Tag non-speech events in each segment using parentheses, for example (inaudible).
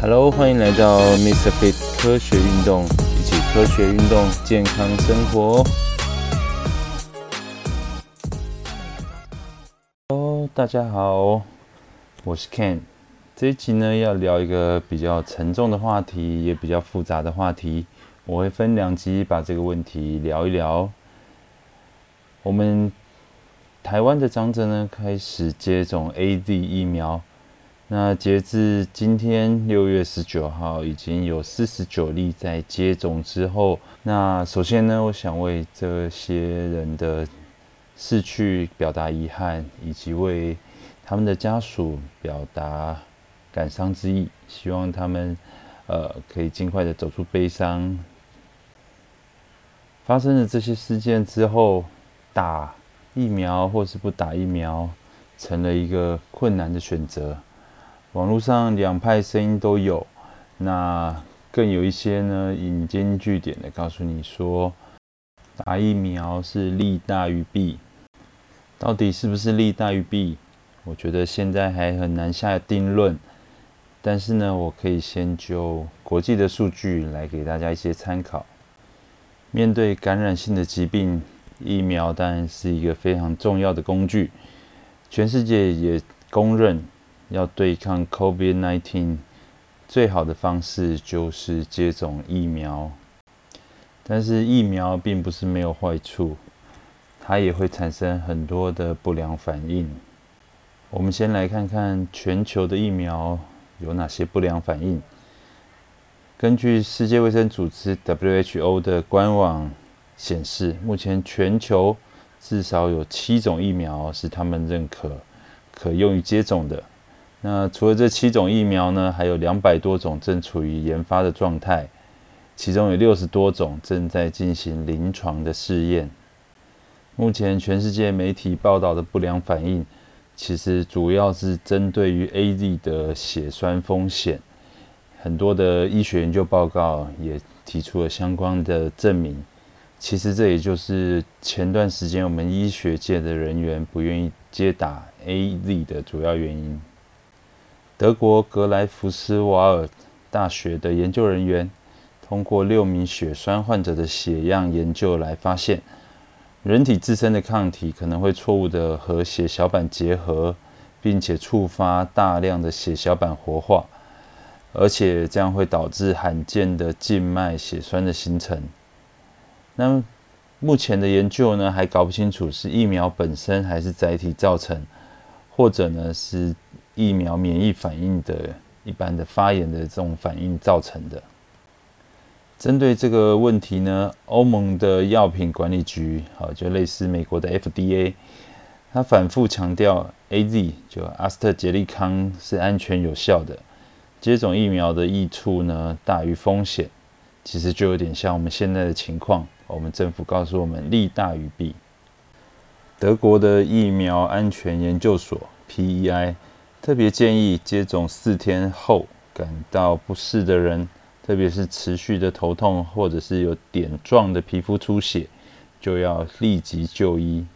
Hello，欢迎来到 Mr. Fit 科学运动，一起科学运动，健康生活。Hello，大家好，我是 Ken。这一集呢，要聊一个比较沉重的话题，也比较复杂的话题。我会分两集把这个问题聊一聊。我们台湾的长者呢，开始接种 AZ 疫苗。那截至今天六月十九号，已经有四十九例在接种之后。那首先呢，我想为这些人的逝去表达遗憾，以及为他们的家属表达感伤之意。希望他们呃可以尽快的走出悲伤。发生了这些事件之后，打疫苗或是不打疫苗，成了一个困难的选择。网络上两派声音都有，那更有一些呢引经据典的告诉你说，打疫苗是利大于弊。到底是不是利大于弊？我觉得现在还很难下定论。但是呢，我可以先就国际的数据来给大家一些参考。面对感染性的疾病，疫苗当然是一个非常重要的工具。全世界也公认，要对抗 COVID-19 最好的方式就是接种疫苗。但是疫苗并不是没有坏处，它也会产生很多的不良反应。我们先来看看全球的疫苗有哪些不良反应。根据世界卫生组织 WHO 的官网显示，目前全球至少有七种疫苗是他们认可可用于接种的。那除了这七种疫苗呢，还有两百多种正处于研发的状态，其中有六十多种正在进行临床的试验。目前全世界媒体报道的不良反应，其实主要是针对于 AZ 的血栓风险。很多的医学研究报告也提出了相关的证明。其实这也就是前段时间我们医学界的人员不愿意接打 AZ 的主要原因。德国格莱福斯瓦尔大学的研究人员通过六名血栓患者的血样研究来发现，人体自身的抗体可能会错误的和血小板结合，并且触发大量的血小板活化。而且这样会导致罕见的静脉血栓的形成。那目前的研究呢，还搞不清楚是疫苗本身还是载体造成，或者呢是疫苗免疫反应的一般的发炎的这种反应造成的。针对这个问题呢，欧盟的药品管理局，好就类似美国的 FDA，它反复强调 AZ 就阿斯特捷利康是安全有效的。接种疫苗的益处呢大于风险，其实就有点像我们现在的情况。我们政府告诉我们利大于弊。德国的疫苗安全研究所 （PEI） 特别建议，接种四天后感到不适的人，特别是持续的头痛或者是有点状的皮肤出血，就要立即就医。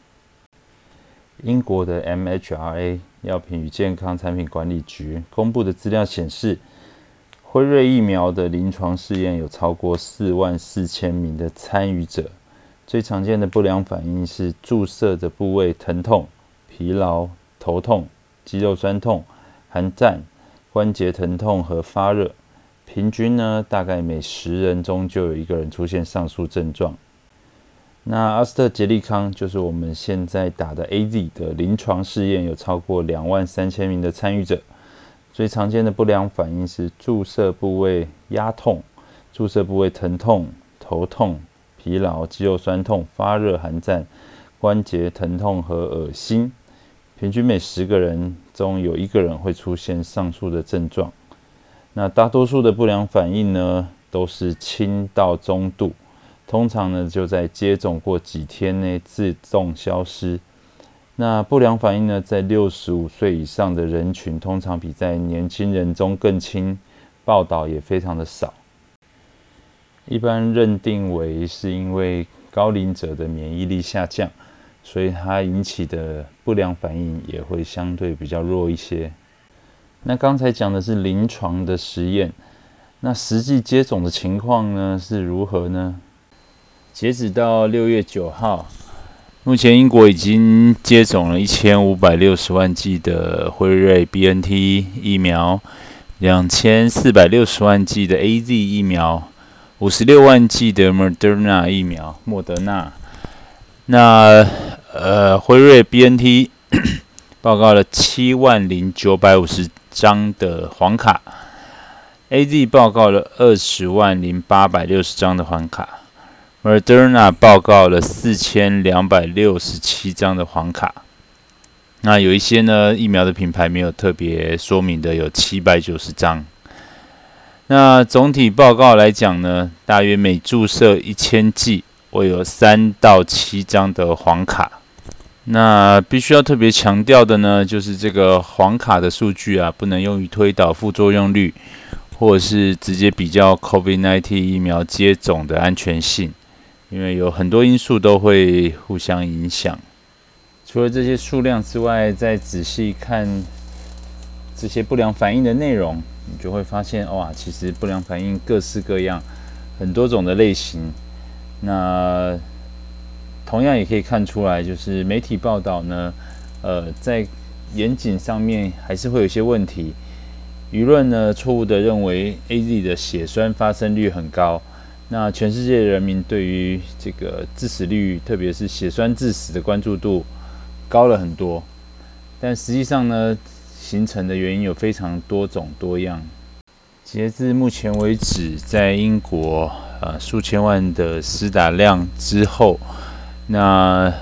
英国的 MHRA 药品与健康产品管理局公布的资料显示，辉瑞疫苗的临床试验有超过四万四千名的参与者，最常见的不良反应是注射的部位疼痛、疲劳、头痛、肌肉酸痛、寒战、关节疼痛和发热。平均呢，大概每十人中就有一个人出现上述症状。那阿斯特捷利康就是我们现在打的 AZ 的临床试验有超过两万三千名的参与者，最常见的不良反应是注射部位压痛、注射部位疼痛、头痛、疲劳、肌肉酸痛、发热、寒战、关节疼痛和恶心。平均每十个人中有一个人会出现上述的症状。那大多数的不良反应呢，都是轻到中度。通常呢，就在接种过几天内自动消失。那不良反应呢，在六十五岁以上的人群，通常比在年轻人中更轻，报道也非常的少。一般认定为是因为高龄者的免疫力下降，所以它引起的不良反应也会相对比较弱一些。那刚才讲的是临床的实验，那实际接种的情况呢是如何呢？截止到六月九号，目前英国已经接种了一千五百六十万剂的辉瑞 BNT 疫苗，两千四百六十万剂的 AZ 疫苗，五十六万剂的 Moderna 疫苗，莫德纳。那呃，辉瑞 BNT (coughs) 报告了七万零九百五十张的黄卡，AZ 报告了二十万零八百六十张的黄卡，Moderna 报告了四千两百六十七张的黄卡。那有一些呢，疫苗的品牌没有特别说明的，有七百九十张。那总体报告来讲呢，大约每注射一千剂。会有三到七张的黄卡，那必须要特别强调的呢，就是这个黄卡的数据啊，不能用于推导副作用率，或者是直接比较 COVID-19 疫苗接种的安全性，因为有很多因素都会互相影响。除了这些数量之外，再仔细看这些不良反应的内容，你就会发现，哇，其实不良反应各式各样，很多种的类型。那同样也可以看出来，就是媒体报道呢，呃，在严谨上面还是会有一些问题。舆论呢，错误的认为 A Z 的血栓发生率很高，那全世界人民对于这个致死率，特别是血栓致死的关注度高了很多。但实际上呢，形成的原因有非常多种多样。截至目前为止，在英国。呃，数千万的施打量之后，那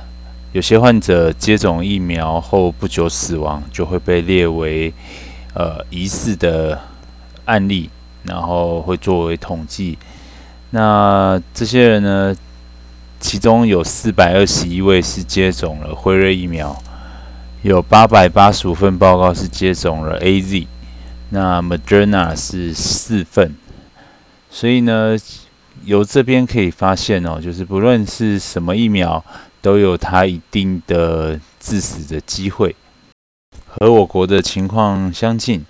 有些患者接种疫苗后不久死亡，就会被列为呃疑似的案例，然后会作为统计。那这些人呢，其中有四百二十一位是接种了辉瑞疫苗，有八百八十五份报告是接种了 A Z，那 Moderna 是四份，所以呢。由这边可以发现哦，就是不论是什么疫苗，都有它一定的致死的机会，和我国的情况相近。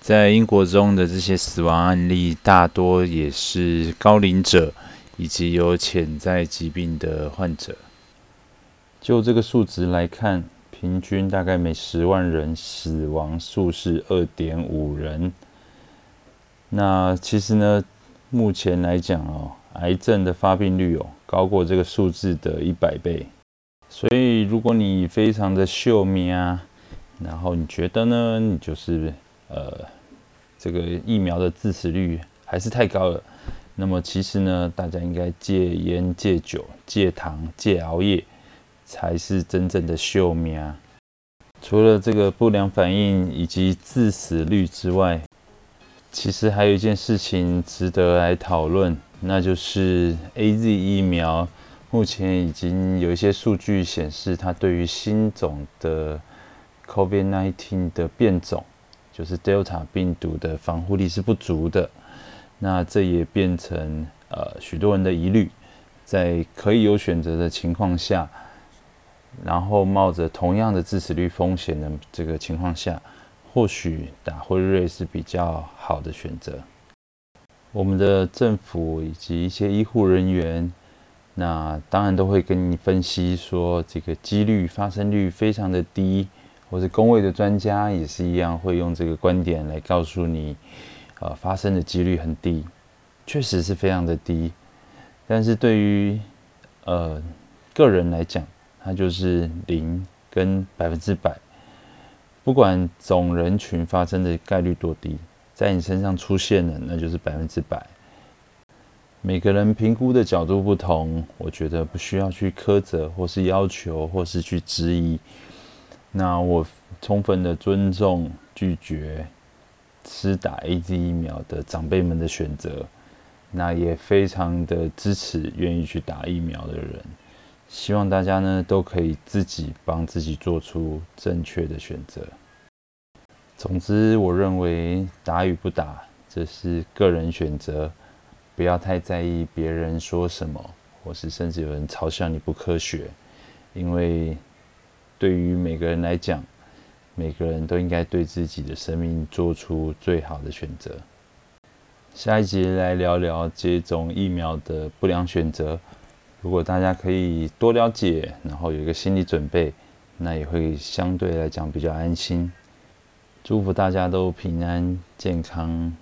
在英国中的这些死亡案例，大多也是高龄者以及有潜在疾病的患者。就这个数值来看，平均大概每十万人死亡数是二点五人。那其实呢？目前来讲哦，癌症的发病率哦高过这个数字的一百倍，所以如果你非常的秀命啊，然后你觉得呢，你就是呃这个疫苗的致死率还是太高了，那么其实呢，大家应该戒烟、戒酒、戒糖、戒熬夜，才是真正的秀命啊。除了这个不良反应以及致死率之外，其实还有一件事情值得来讨论，那就是 A Z 疫苗目前已经有一些数据显示，它对于新种的 COVID-19 的变种，就是 Delta 病毒的防护力是不足的。那这也变成呃许多人的疑虑，在可以有选择的情况下，然后冒着同样的致死率风险的这个情况下。或许打辉瑞是比较好的选择。我们的政府以及一些医护人员，那当然都会跟你分析说，这个几率发生率非常的低，或者工位的专家也是一样，会用这个观点来告诉你，呃，发生的几率很低，确实是非常的低。但是对于呃个人来讲，它就是零跟百分之百。不管总人群发生的概率多低，在你身上出现了，那就是百分之百。每个人评估的角度不同，我觉得不需要去苛责，或是要求，或是去质疑。那我充分的尊重拒绝施打 A Z 疫苗的长辈们的选择，那也非常的支持愿意去打疫苗的人。希望大家呢都可以自己帮自己做出正确的选择。总之，我认为打与不打这是个人选择，不要太在意别人说什么，或是甚至有人嘲笑你不科学，因为对于每个人来讲，每个人都应该对自己的生命做出最好的选择。下一节来聊聊接种疫苗的不良选择。如果大家可以多了解，然后有一个心理准备，那也会相对来讲比较安心。祝福大家都平安健康。